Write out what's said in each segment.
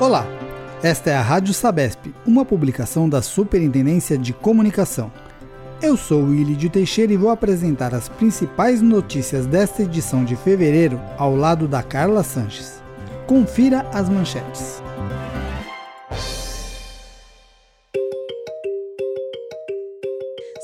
Olá, esta é a Rádio Sabesp, uma publicação da Superintendência de Comunicação. Eu sou Willy de Teixeira e vou apresentar as principais notícias desta edição de fevereiro ao lado da Carla Sanches. Confira as manchetes.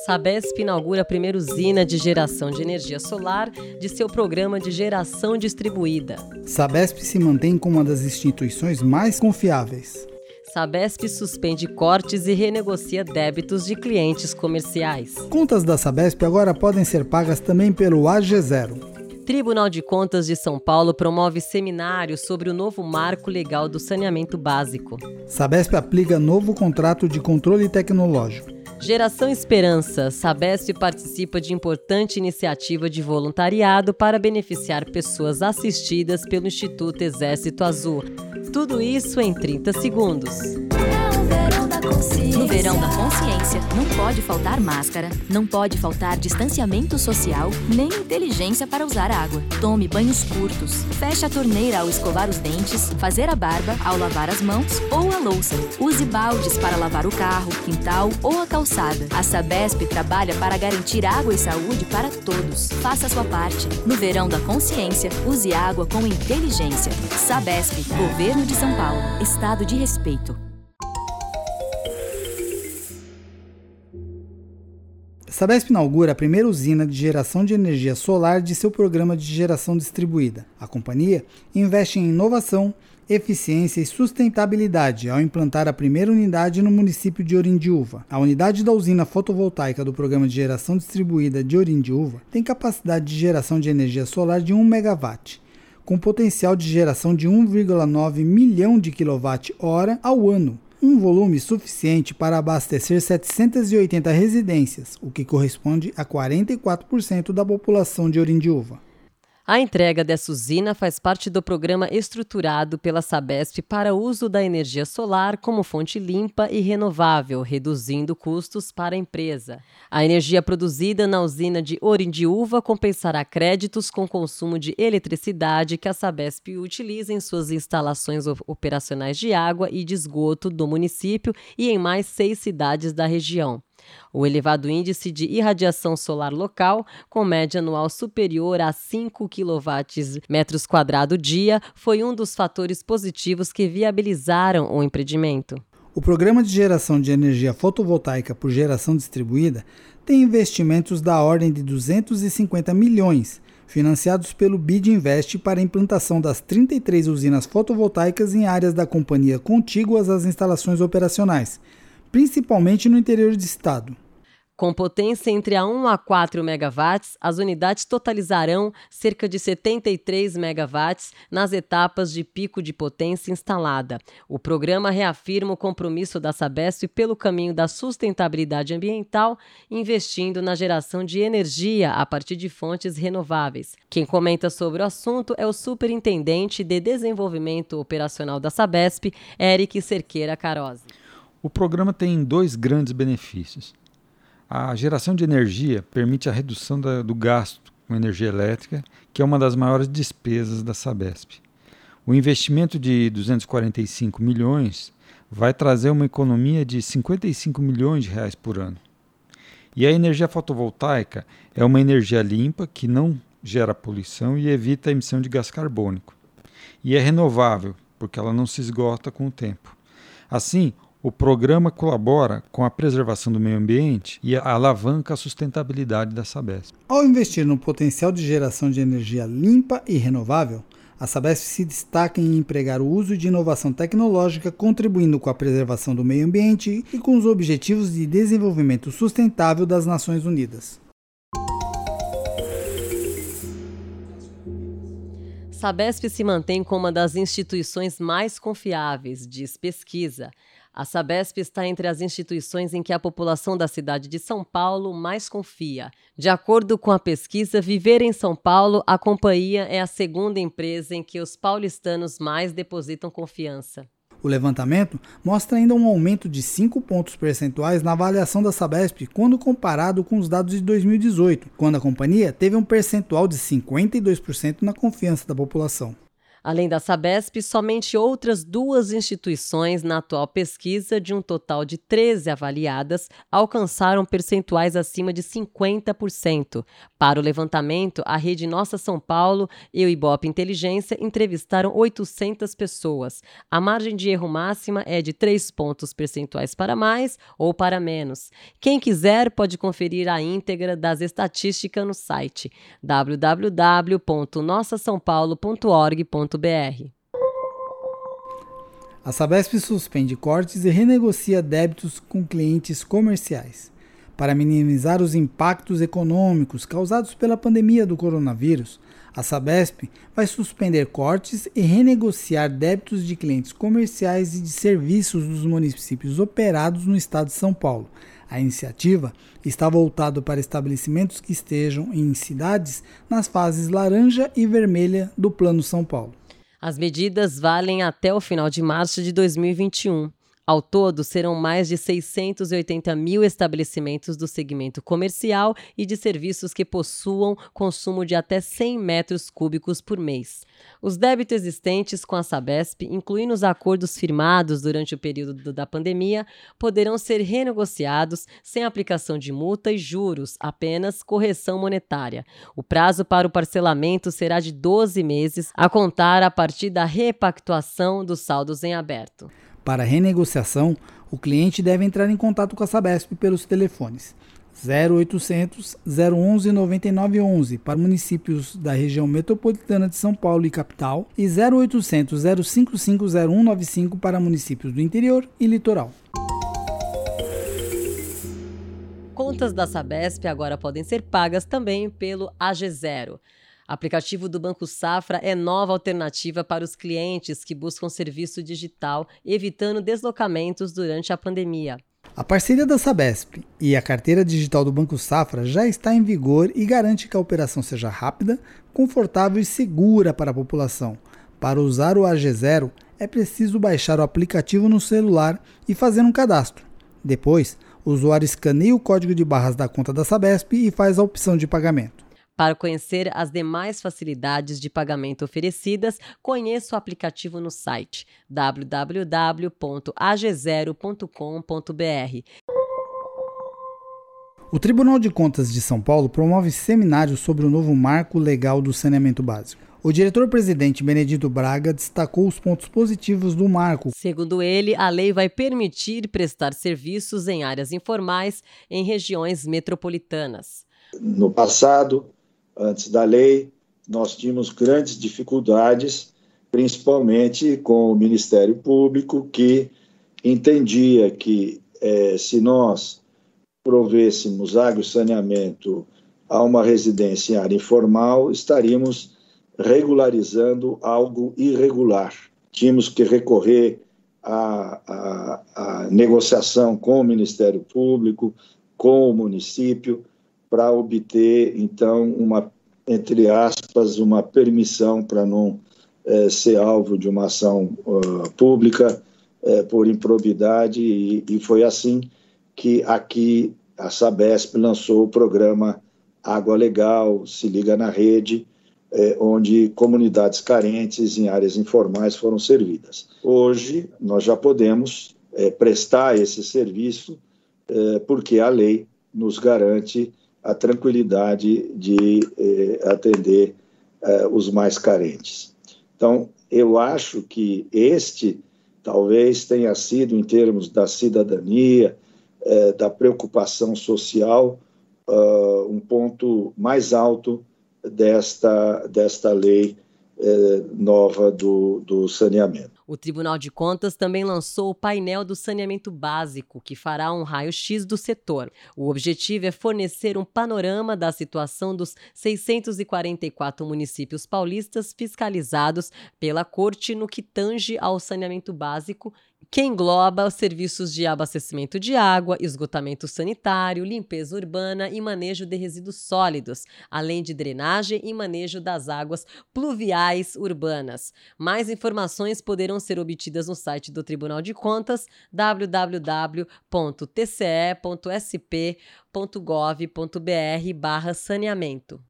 Sabesp inaugura a primeira usina de geração de energia solar de seu programa de geração distribuída. Sabesp se mantém como uma das instituições mais confiáveis. Sabesp suspende cortes e renegocia débitos de clientes comerciais. Contas da Sabesp agora podem ser pagas também pelo AG0. Tribunal de Contas de São Paulo promove seminário sobre o novo marco legal do saneamento básico. Sabesp aplica novo contrato de controle tecnológico. Geração Esperança, Sabesp participa de importante iniciativa de voluntariado para beneficiar pessoas assistidas pelo Instituto Exército Azul. Tudo isso em 30 segundos. No verão da consciência, não pode faltar máscara, não pode faltar distanciamento social, nem inteligência para usar água. Tome banhos curtos, feche a torneira ao escovar os dentes, fazer a barba, ao lavar as mãos ou a louça. Use baldes para lavar o carro, quintal ou a calçada. A Sabesp trabalha para garantir água e saúde para todos. Faça sua parte. No verão da consciência, use água com inteligência. Sabesp, Governo de São Paulo. Estado de respeito. Sabesp inaugura a primeira usina de geração de energia solar de seu programa de geração distribuída. A companhia investe em inovação, eficiência e sustentabilidade ao implantar a primeira unidade no município de Orindiúva. A unidade da usina fotovoltaica do programa de geração distribuída de Orindiúva tem capacidade de geração de energia solar de 1 MW, com potencial de geração de 1,9 milhão de kWh ao ano um volume suficiente para abastecer 780 residências, o que corresponde a 44% da população de Orindiúva. A entrega dessa usina faz parte do programa estruturado pela Sabesp para uso da energia solar como fonte limpa e renovável, reduzindo custos para a empresa. A energia produzida na usina de Orindiúva compensará créditos com consumo de eletricidade que a Sabesp utiliza em suas instalações operacionais de água e de esgoto do município e em mais seis cidades da região. O elevado índice de irradiação solar local, com média anual superior a 5 kW metros quadrado dia, foi um dos fatores positivos que viabilizaram o empreendimento. O programa de geração de energia fotovoltaica por geração distribuída tem investimentos da ordem de 250 milhões, financiados pelo BID Invest para a implantação das 33 usinas fotovoltaicas em áreas da companhia contíguas às instalações operacionais, principalmente no interior do estado. Com potência entre a 1 a 4 megawatts, as unidades totalizarão cerca de 73 megawatts nas etapas de pico de potência instalada. O programa reafirma o compromisso da Sabesp pelo caminho da sustentabilidade ambiental, investindo na geração de energia a partir de fontes renováveis. Quem comenta sobre o assunto é o Superintendente de Desenvolvimento Operacional da Sabesp, Eric Cerqueira Carosi. O programa tem dois grandes benefícios. A geração de energia permite a redução da, do gasto com energia elétrica, que é uma das maiores despesas da Sabesp. O investimento de 245 milhões vai trazer uma economia de 55 milhões de reais por ano. E a energia fotovoltaica é uma energia limpa que não gera poluição e evita a emissão de gás carbônico. E é renovável, porque ela não se esgota com o tempo. Assim, o programa colabora com a preservação do meio ambiente e alavanca a sustentabilidade da Sabesp. Ao investir no potencial de geração de energia limpa e renovável, a Sabesp se destaca em empregar o uso de inovação tecnológica, contribuindo com a preservação do meio ambiente e com os Objetivos de Desenvolvimento Sustentável das Nações Unidas. Sabesp se mantém como uma das instituições mais confiáveis, diz pesquisa. A Sabesp está entre as instituições em que a população da cidade de São Paulo mais confia. De acordo com a pesquisa Viver em São Paulo, a companhia é a segunda empresa em que os paulistanos mais depositam confiança. O levantamento mostra ainda um aumento de 5 pontos percentuais na avaliação da Sabesp quando comparado com os dados de 2018, quando a companhia teve um percentual de 52% na confiança da população. Além da Sabesp, somente outras duas instituições na atual pesquisa, de um total de 13 avaliadas, alcançaram percentuais acima de 50%. Para o levantamento, a rede Nossa São Paulo e o Ibope Inteligência entrevistaram 800 pessoas. A margem de erro máxima é de 3 pontos percentuais para mais ou para menos. Quem quiser pode conferir a íntegra das estatísticas no site www.nossasaopaulo.org.br a Sabesp suspende cortes e renegocia débitos com clientes comerciais. Para minimizar os impactos econômicos causados pela pandemia do coronavírus, a Sabesp vai suspender cortes e renegociar débitos de clientes comerciais e de serviços dos municípios operados no estado de São Paulo. A iniciativa está voltada para estabelecimentos que estejam em cidades nas fases laranja e vermelha do Plano São Paulo. As medidas valem até o final de março de 2021. Ao todo, serão mais de 680 mil estabelecimentos do segmento comercial e de serviços que possuam consumo de até 100 metros cúbicos por mês. Os débitos existentes com a Sabesp, incluindo os acordos firmados durante o período da pandemia, poderão ser renegociados sem aplicação de multa e juros, apenas correção monetária. O prazo para o parcelamento será de 12 meses, a contar a partir da repactuação dos saldos em aberto. Para renegociação, o cliente deve entrar em contato com a Sabesp pelos telefones 0800 011 9911 para municípios da região metropolitana de São Paulo e capital e 0800 055 0195 para municípios do interior e litoral. Contas da Sabesp agora podem ser pagas também pelo AG0. Aplicativo do Banco Safra é nova alternativa para os clientes que buscam serviço digital, evitando deslocamentos durante a pandemia. A parceria da Sabesp e a carteira digital do Banco Safra já está em vigor e garante que a operação seja rápida, confortável e segura para a população. Para usar o AG0, é preciso baixar o aplicativo no celular e fazer um cadastro. Depois, o usuário escaneia o código de barras da conta da Sabesp e faz a opção de pagamento. Para conhecer as demais facilidades de pagamento oferecidas, conheça o aplicativo no site www.ag0.com.br. O Tribunal de Contas de São Paulo promove seminário sobre o novo marco legal do saneamento básico. O diretor-presidente Benedito Braga destacou os pontos positivos do marco. Segundo ele, a lei vai permitir prestar serviços em áreas informais em regiões metropolitanas. No passado, antes da lei, nós tínhamos grandes dificuldades, principalmente com o Ministério Público, que entendia que é, se nós provêssemos água e saneamento a uma residência em área informal, estaríamos regularizando algo irregular. Tínhamos que recorrer à, à, à negociação com o Ministério Público, com o município, para obter, então, uma, entre aspas, uma permissão para não é, ser alvo de uma ação uh, pública é, por improbidade, e, e foi assim que aqui a Sabesp lançou o programa Água Legal, Se Liga na Rede, é, onde comunidades carentes em áreas informais foram servidas. Hoje, nós já podemos prestar esse serviço porque a lei nos garante a tranquilidade de eh, atender eh, os mais carentes. Então, eu acho que este talvez tenha sido, em termos da cidadania, eh, da preocupação social, uh, um ponto mais alto desta, desta lei eh, nova do, do saneamento. O Tribunal de Contas também lançou o painel do saneamento básico, que fará um raio-x do setor. O objetivo é fornecer um panorama da situação dos 644 municípios paulistas fiscalizados pela Corte no que tange ao saneamento básico que engloba os serviços de abastecimento de água, esgotamento sanitário, limpeza urbana e manejo de resíduos sólidos, além de drenagem e manejo das águas pluviais urbanas. Mais informações poderão ser obtidas no site do Tribunal de Contas www.tce.sp.gov.br/saneamento.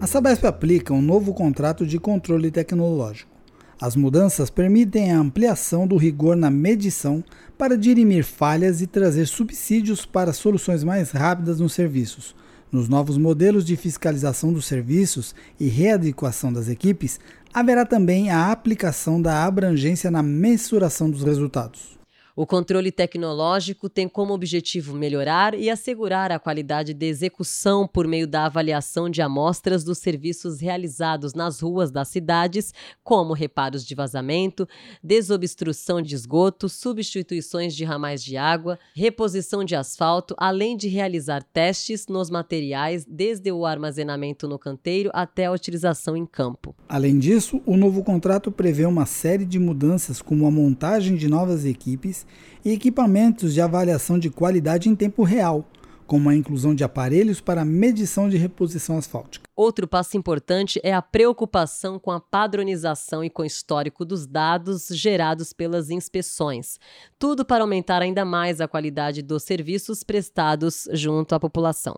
A Sabesp aplica um novo contrato de controle tecnológico. As mudanças permitem a ampliação do rigor na medição para dirimir falhas e trazer subsídios para soluções mais rápidas nos serviços. Nos novos modelos de fiscalização dos serviços e readequação das equipes, haverá também a aplicação da abrangência na mensuração dos resultados. O controle tecnológico tem como objetivo melhorar e assegurar a qualidade de execução por meio da avaliação de amostras dos serviços realizados nas ruas das cidades, como reparos de vazamento, desobstrução de esgoto, substituições de ramais de água, reposição de asfalto, além de realizar testes nos materiais, desde o armazenamento no canteiro até a utilização em campo. Além disso, o novo contrato prevê uma série de mudanças, como a montagem de novas equipes e equipamentos de avaliação de qualidade em tempo real, como a inclusão de aparelhos para medição de reposição asfáltica. Outro passo importante é a preocupação com a padronização e com o histórico dos dados gerados pelas inspeções. Tudo para aumentar ainda mais a qualidade dos serviços prestados junto à população.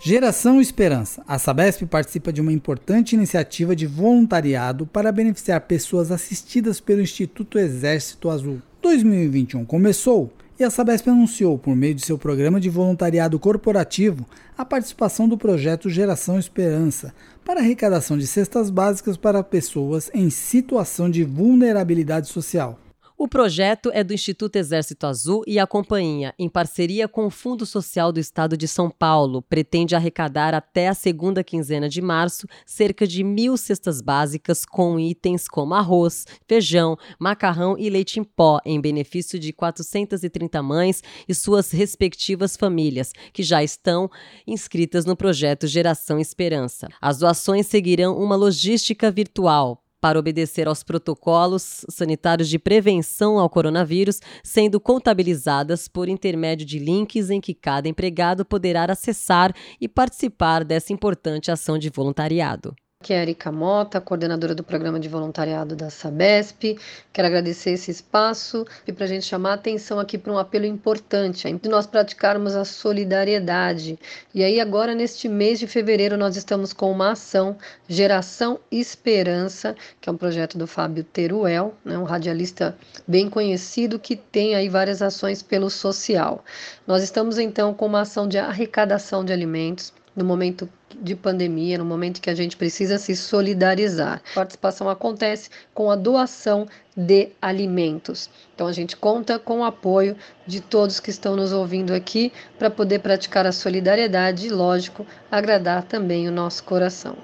Geração Esperança. A Sabesp participa de uma importante iniciativa de voluntariado para beneficiar pessoas assistidas pelo Instituto Exército Azul. 2021 começou e a Sabesp anunciou, por meio de seu programa de voluntariado corporativo, a participação do projeto Geração Esperança para arrecadação de cestas básicas para pessoas em situação de vulnerabilidade social. O projeto é do Instituto Exército Azul e a companhia, em parceria com o Fundo Social do Estado de São Paulo, pretende arrecadar até a segunda quinzena de março cerca de mil cestas básicas com itens como arroz, feijão, macarrão e leite em pó, em benefício de 430 mães e suas respectivas famílias, que já estão inscritas no projeto Geração Esperança. As doações seguirão uma logística virtual para obedecer aos protocolos sanitários de prevenção ao coronavírus, sendo contabilizadas por intermédio de links em que cada empregado poderá acessar e participar dessa importante ação de voluntariado que é a Erika Mota, coordenadora do programa de voluntariado da Sabesp. Quero agradecer esse espaço e para a gente chamar a atenção aqui para um apelo importante, de nós praticarmos a solidariedade. E aí, agora, neste mês de fevereiro, nós estamos com uma ação Geração Esperança, que é um projeto do Fábio Teruel, né, um radialista bem conhecido que tem aí várias ações pelo social. Nós estamos então com uma ação de arrecadação de alimentos no momento de pandemia, no momento que a gente precisa se solidarizar. A participação acontece com a doação de alimentos. Então a gente conta com o apoio de todos que estão nos ouvindo aqui para poder praticar a solidariedade e, lógico, agradar também o nosso coração.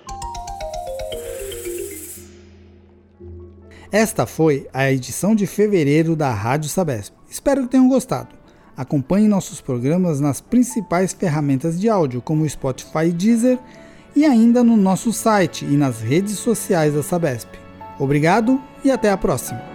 Esta foi a edição de fevereiro da Rádio Sabesp. Espero que tenham gostado. Acompanhe nossos programas nas principais ferramentas de áudio, como Spotify e Deezer, e ainda no nosso site e nas redes sociais da Sabesp. Obrigado e até a próxima!